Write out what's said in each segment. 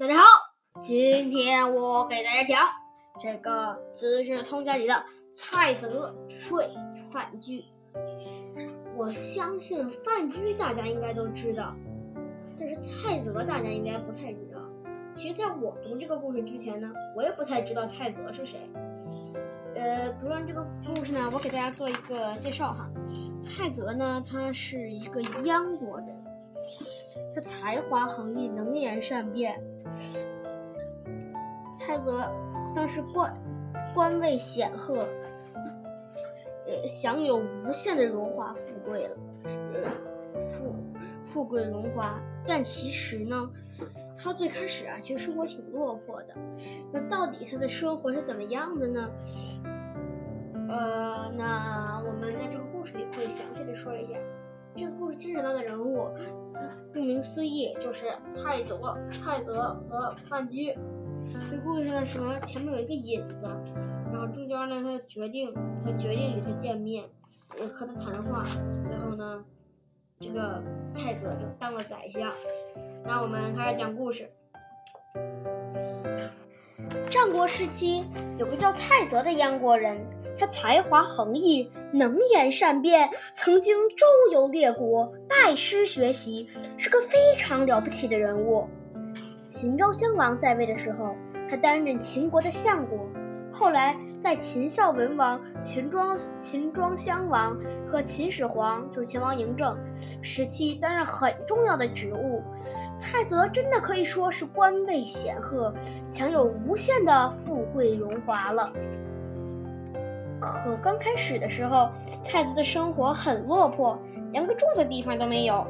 大家好，今天我给大家讲这个《资治通鉴》里的蔡泽睡范雎。我相信范雎大家应该都知道，但是蔡泽大家应该不太知道。其实，在我读这个故事之前呢，我也不太知道蔡泽是谁。呃，读完这个故事呢，我给大家做一个介绍哈。蔡泽呢，他是一个燕国人，他才华横溢，能言善辩。蔡泽当时官官位显赫，呃，享有无限的荣华富贵了，呃，富富贵荣华。但其实呢，他最开始啊，其实生活挺落魄的。那到底他的生活是怎么样的呢？呃，那我们在这个故事里会详细的说一下。这个故事牵扯到的人物，顾名思义就是蔡泽、蔡泽和范雎。这故事呢，什么前面有一个引子，然后中间呢，他决定，他决定与他见面，和他谈话。最后呢，这个蔡泽就当了宰相。那我们开始讲故事。战国时期，有个叫蔡泽的燕国人。他才华横溢，能言善辩，曾经周游列国，拜师学习，是个非常了不起的人物。秦昭襄王在位的时候，他担任秦国的相国。后来，在秦孝文王、秦庄秦庄襄王和秦始皇（就是秦王嬴政）时期，担任很重要的职务。蔡泽真的可以说是官位显赫，享有无限的富贵荣华了。可刚开始的时候，蔡泽的生活很落魄，连个住的地方都没有。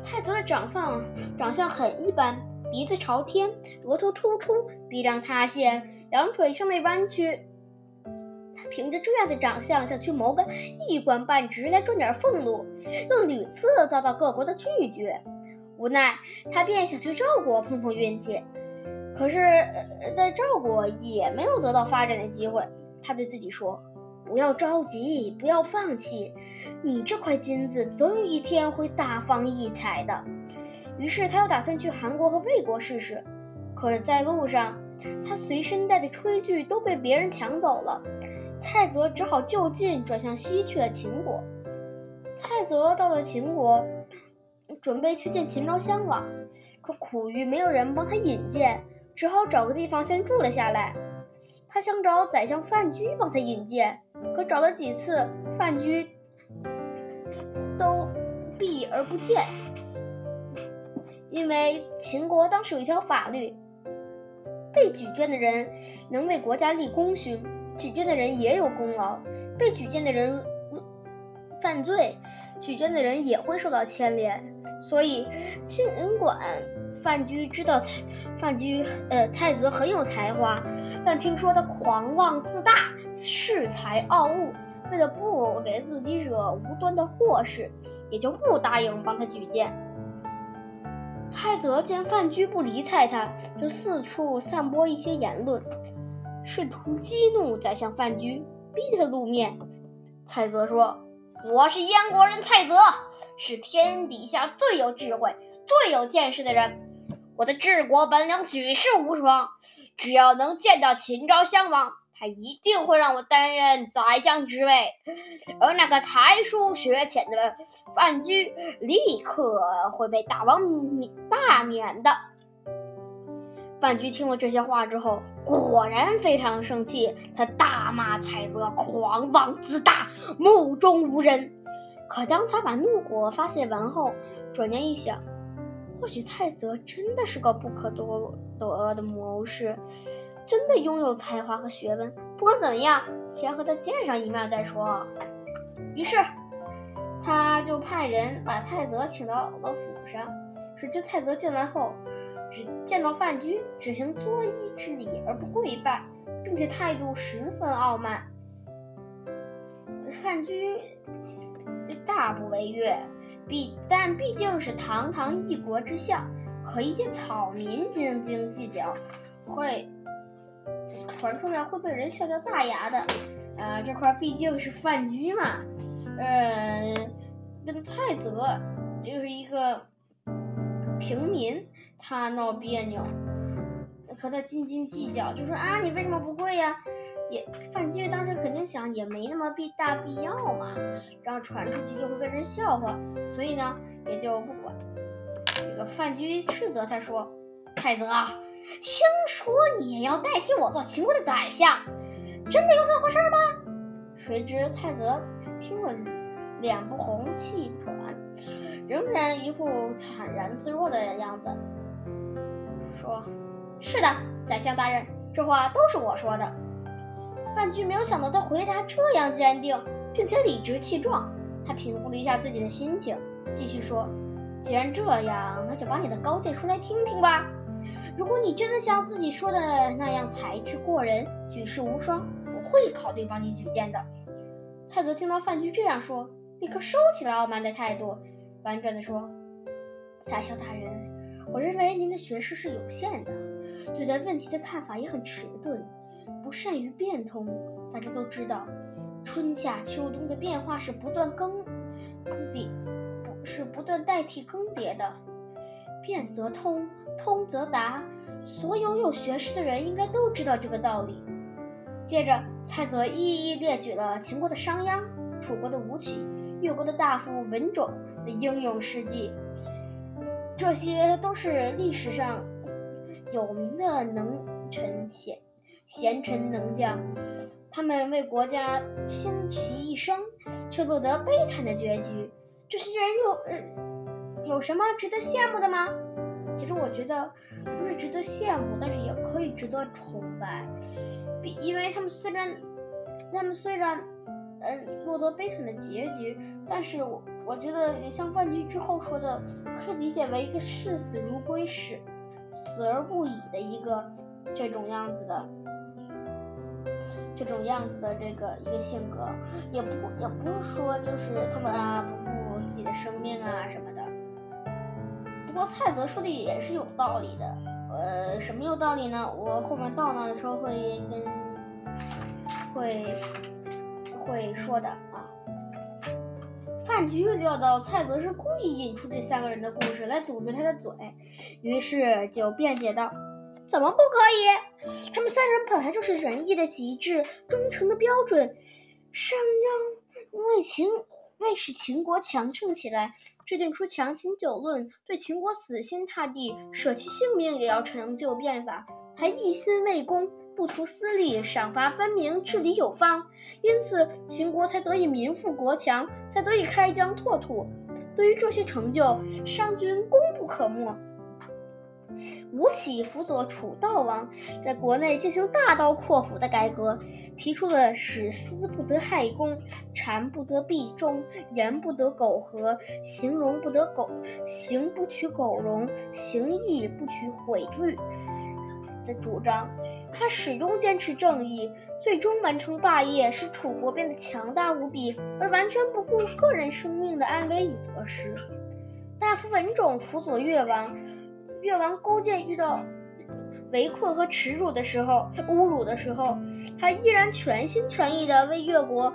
蔡泽的长相长相很一般，鼻子朝天，额头突出，鼻梁塌陷，两腿向内弯曲。他凭着这样的长相，想去谋个一官半职来赚点俸禄，又屡次遭到各国的拒绝。无奈，他便想去赵国碰碰运气。可是，在赵国也没有得到发展的机会。他对自己说。不要着急，不要放弃，你这块金子总有一天会大放异彩的。于是他又打算去韩国和魏国试试。可是，在路上，他随身带的炊具都被别人抢走了。蔡泽只好就近转向西去了秦国。蔡泽到了秦国，准备去见秦昭襄王，可苦于没有人帮他引荐，只好找个地方先住了下来。他想找宰相范雎帮他引荐。可找了几次，范雎都避而不见。因为秦国当时有一条法律，被举荐的人能为国家立功勋，举荐的人也有功劳；被举荐的人犯罪，举荐的人也会受到牵连。所以，尽管范雎知道蔡范雎呃蔡泽很有才华，但听说他狂妄自大。恃才傲物，为了不给自己惹无端的祸事，也就不答应帮他举荐。蔡泽见范雎不理睬他，就四处散播一些言论，试图激怒宰相范雎，逼他露面。蔡泽说：“我是燕国人蔡泽，是天底下最有智慧、最有见识的人。我的治国本领举世无双，只要能见到秦昭襄王。”他一定会让我担任宰相之位，而那个才疏学浅的范雎立刻会被大王免罢免的。范雎听了这些话之后，果然非常生气，他大骂蔡泽狂妄自大、目中无人。可当他把怒火发泄完后，转念一想，或许蔡泽真的是个不可多得的谋士。真的拥有才华和学问，不管怎么样，先和他见上一面再说。于是，他就派人把蔡泽请到了府上。谁知蔡泽进来后，只见到范雎，只行作揖之礼而不跪拜，并且态度十分傲慢。范雎大不为悦，毕但毕竟是堂堂一国之相，和一些草民斤斤计较，会。传出来会被人笑掉大牙的，呃，这块毕竟是范雎嘛，嗯，跟蔡泽就是一个平民，他闹别扭，和他斤斤计较，就说啊，你为什么不跪呀？也范雎当时肯定想，也没那么必大必要嘛，然后传出去就会被人笑话，所以呢，也就不管。这个范雎斥责他说：“蔡泽，听说你要代替我做秦国的宰相，真的有这回事吗？”谁知蔡泽听了，脸不红气喘，仍然一副坦然自若的样子，说：“是的，宰相大人，这话都是我说的。”范雎没有想到他回答这样坚定，并且理直气壮。他平复了一下自己的心情，继续说：“既然这样，那就把你的高见说来听听吧。如果你真的像自己说的那样才智过人、举世无双，我会考虑帮你举荐的。”蔡泽听到范雎这样说，立刻收起了傲慢的态度，婉转地说：“宰相大人，我认为您的学识是有限的，对待问题的看法也很迟钝。”善于变通，大家都知道，春夏秋冬的变化是不断更迭，不是不断代替更迭的。变则通，通则达，所有有学识的人应该都知道这个道理。接着，蔡泽一一列举了秦国的商鞅、楚国的吴起、越国的大夫文种的英勇事迹，这些都是历史上有名的能臣贤。贤臣能将，他们为国家倾其一生，却落得悲惨的结局。这些人有呃有什么值得羡慕的吗？其实我觉得不是值得羡慕，但是也可以值得崇拜。比因为他们虽然他们虽然嗯落得悲惨的结局，但是我我觉得也像范雎之后说的，可以理解为一个视死如归、死死而不已的一个这种样子的。这种样子的这个一个性格，也不也不是说就是他们啊不顾自己的生命啊什么的。不过蔡泽说的也是有道理的，呃，什么有道理呢？我后面到那的时候会跟会会说的啊。范雎料到蔡泽是故意引出这三个人的故事来堵住他的嘴，于是就辩解道。怎么不可以？他们三人本来就是仁义的极致，忠诚的标准。商鞅为秦为使秦国强盛起来，制定出强秦九论，对秦国死心塌地，舍弃性命也要成就变法，还一心为公，不图私利，赏罚分明，治理有方。因此，秦国才得以民富国强，才得以开疆拓土。对于这些成就，商君功不可没。吴起辅佐楚悼王，在国内进行大刀阔斧的改革，提出了“使私不得害公，谗不得弊忠，言不得苟合，形容不得苟行不取苟容，行义不取毁誉”的主张。他始终坚持正义，最终完成霸业，使楚国变得强大无比，而完全不顾个人生命的安危与得失。大夫文种辅佐越王。越王勾践遇到围困和耻辱的时候，他侮辱的时候，他依然全心全意地为越国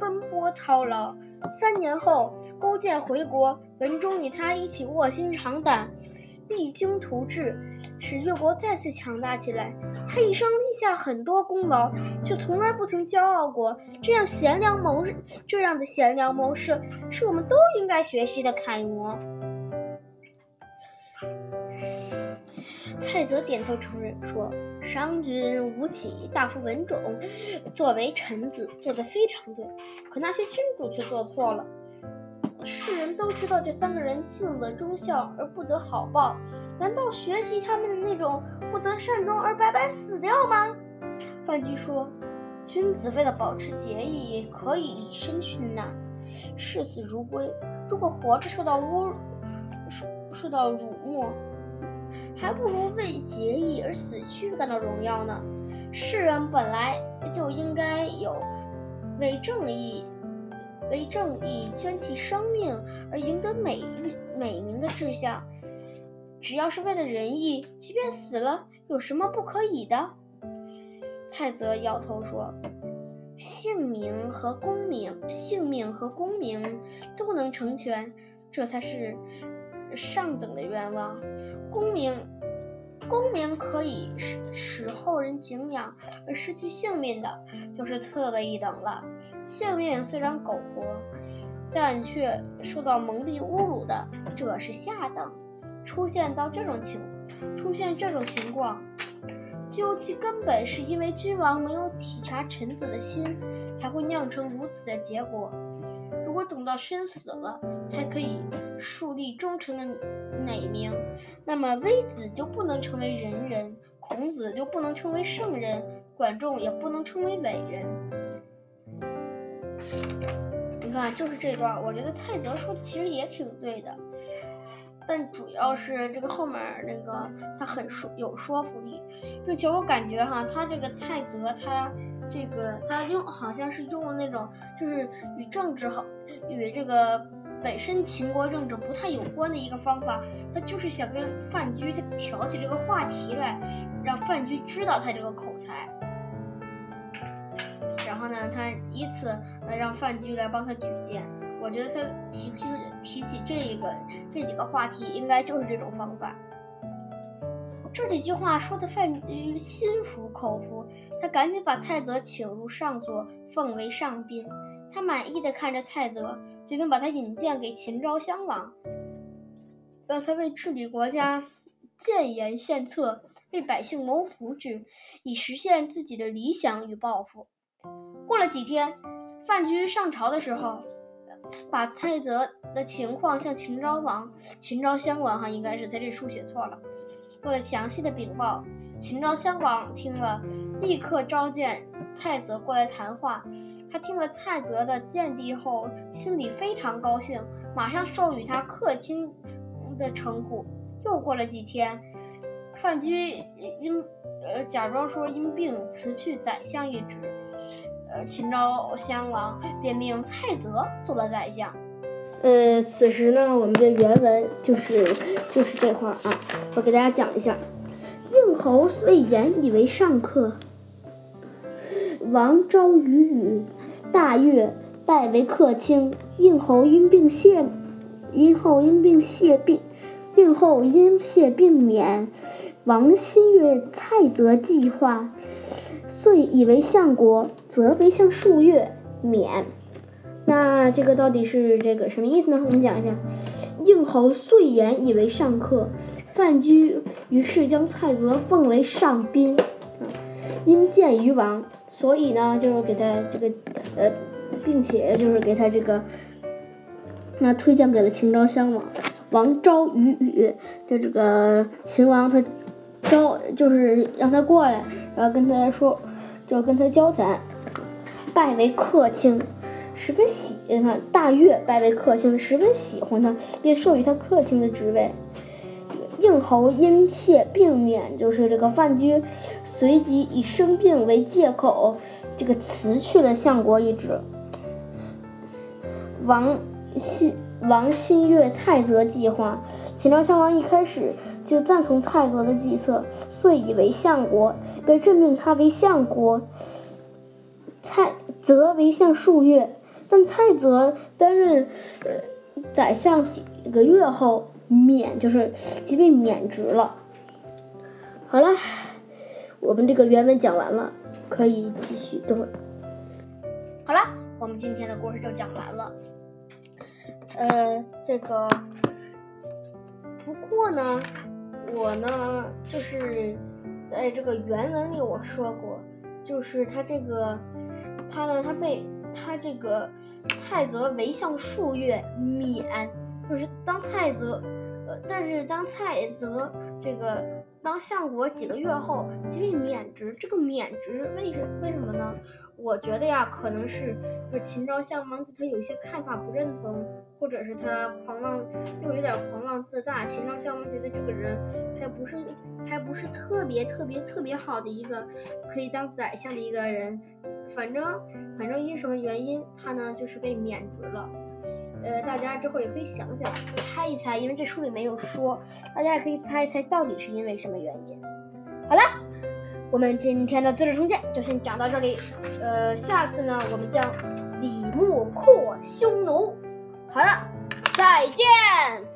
奔波操劳。三年后，勾践回国，文种与他一起卧薪尝胆，励精图治，使越国再次强大起来。他一生立下很多功劳，却从来不曾骄傲过。这样贤良谋，这样的贤良谋士，是我们都应该学习的楷模。蔡泽点头承认说：“商君吴起、大夫文种，作为臣子做得非常对，可那些君主却做错了。世人都知道这三个人尽了忠孝而不得好报，难道学习他们的那种不得善终而白白死掉吗？”范雎说：“君子为了保持节义，可以以身殉难，视死如归。如果活着受到侮辱，受受到辱没。”还不如为节义而死去感到荣耀呢。世人本来就应该有为正义、为正义捐弃生命而赢得美誉、美名的志向。只要是为了仁义，即便死了，有什么不可以的？蔡泽摇头说：“姓名和功名，性命和功名都能成全，这才是。”上等的愿望，功名功名可以使使后人敬仰，而失去性命的，就是次了一等了。性命虽然苟活，但却受到蒙蔽侮辱的，这是下等。出现到这种情，出现这种情况，究其根本，是因为君王没有体察臣子的心，才会酿成如此的结果。如果等到身死了，才可以树立忠诚的美名，那么微子就不能成为仁人，孔子就不能成为圣人，管仲也不能成为伟人。你看，就是这段，我觉得蔡泽说的其实也挺对的。但主要是这个后面那个他很说有说服力，并且我感觉哈，他这个蔡泽他这个他用好像是用了那种就是与政治好与这个本身秦国政治不太有关的一个方法，他就是想跟范雎他挑起这个话题来，让范雎知道他这个口才，然后呢，他以此来让范雎来帮他举荐。我觉得他提起提起这一个这几个话题，应该就是这种方法。这几句话说的范雎心服口服，他赶紧把蔡泽请入上座，奉为上宾。他满意的看着蔡泽，决定把他引荐给秦昭襄王，让他为治理国家建言献策，为百姓谋福祉，以实现自己的理想与抱负。过了几天，范雎上朝的时候。把蔡泽的情况向秦昭王、秦昭襄王哈，应该是他这书写错了，做了详细的禀报。秦昭襄王听了，立刻召见蔡泽过来谈话。他听了蔡泽的见地后，心里非常高兴，马上授予他客卿的称呼。又过了几天，范雎因呃假装说因病辞去宰相一职。呃秦昭襄王便命蔡泽做了宰相。呃，此时呢，我们的原文就是就是这块啊，我给大家讲一下。应侯遂言以为上客，王昭于宇大悦，拜为客卿。应侯因病谢，因后因病谢病，应后因谢病免。王心悦蔡泽计划。遂以为相国，则为相数月，免。那这个到底是这个什么意思呢？我们讲一下。应侯遂言以为上客，范雎于是将蔡泽奉为上宾。因见于王，所以呢，就是给他这个呃，并且就是给他这个，那推荐给了秦昭襄王。王昭于宇，就这个秦王他招，就是让他过来，然后跟他说。就跟他交谈，拜为客卿，十分喜欢。大悦，拜为客卿，十分喜欢他，便授予他客卿的职位。应侯因谢病免，就是这个范雎随即以生病为借口，这个辞去了相国一职。王新王新月蔡泽计划，秦昭襄王一开始就赞同蔡泽的计策，遂以为相国。被任命他为相国，蔡泽为相数月，但蔡泽担任呃宰相几个月后免，就是即被免职了。好了，我们这个原文讲完了，可以继续等会儿。好了，我们今天的故事就讲完了。呃，这个不过呢，我呢就是。在这个原文里我说过，就是他这个，他呢，他被他这个蔡泽为相数月免，就是当蔡泽，但是当蔡泽这个当相国几个月后即被免职，这个免职为什为什么呢？我觉得呀，可能是就秦昭襄王对他有些看法不认同，或者是他狂妄又有点狂妄自大。秦昭襄王觉得这个人还不是还不是特别特别特别好的一个可以当宰相的一个人。反正反正因什么原因，他呢就是被免职了。呃，大家之后也可以想想，猜一猜，因为这书里没有说，大家也可以猜一猜到底是因为什么原因。好了。我们今天的《资治通鉴》就先讲到这里，呃，下次呢，我们将李牧破匈奴。好了，再见。